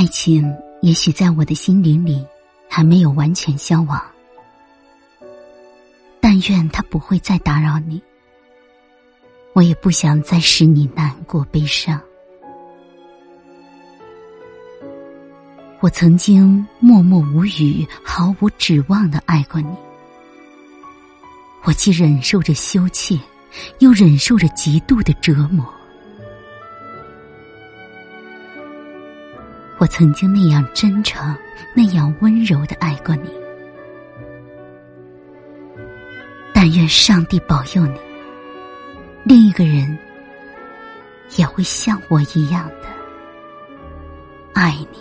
爱情也许在我的心灵里还没有完全消亡，但愿它不会再打扰你。我也不想再使你难过悲伤。我曾经默默无语、毫无指望的爱过你，我既忍受着羞怯，又忍受着极度的折磨。我曾经那样真诚、那样温柔的爱过你，但愿上帝保佑你，另一个人也会像我一样的爱你。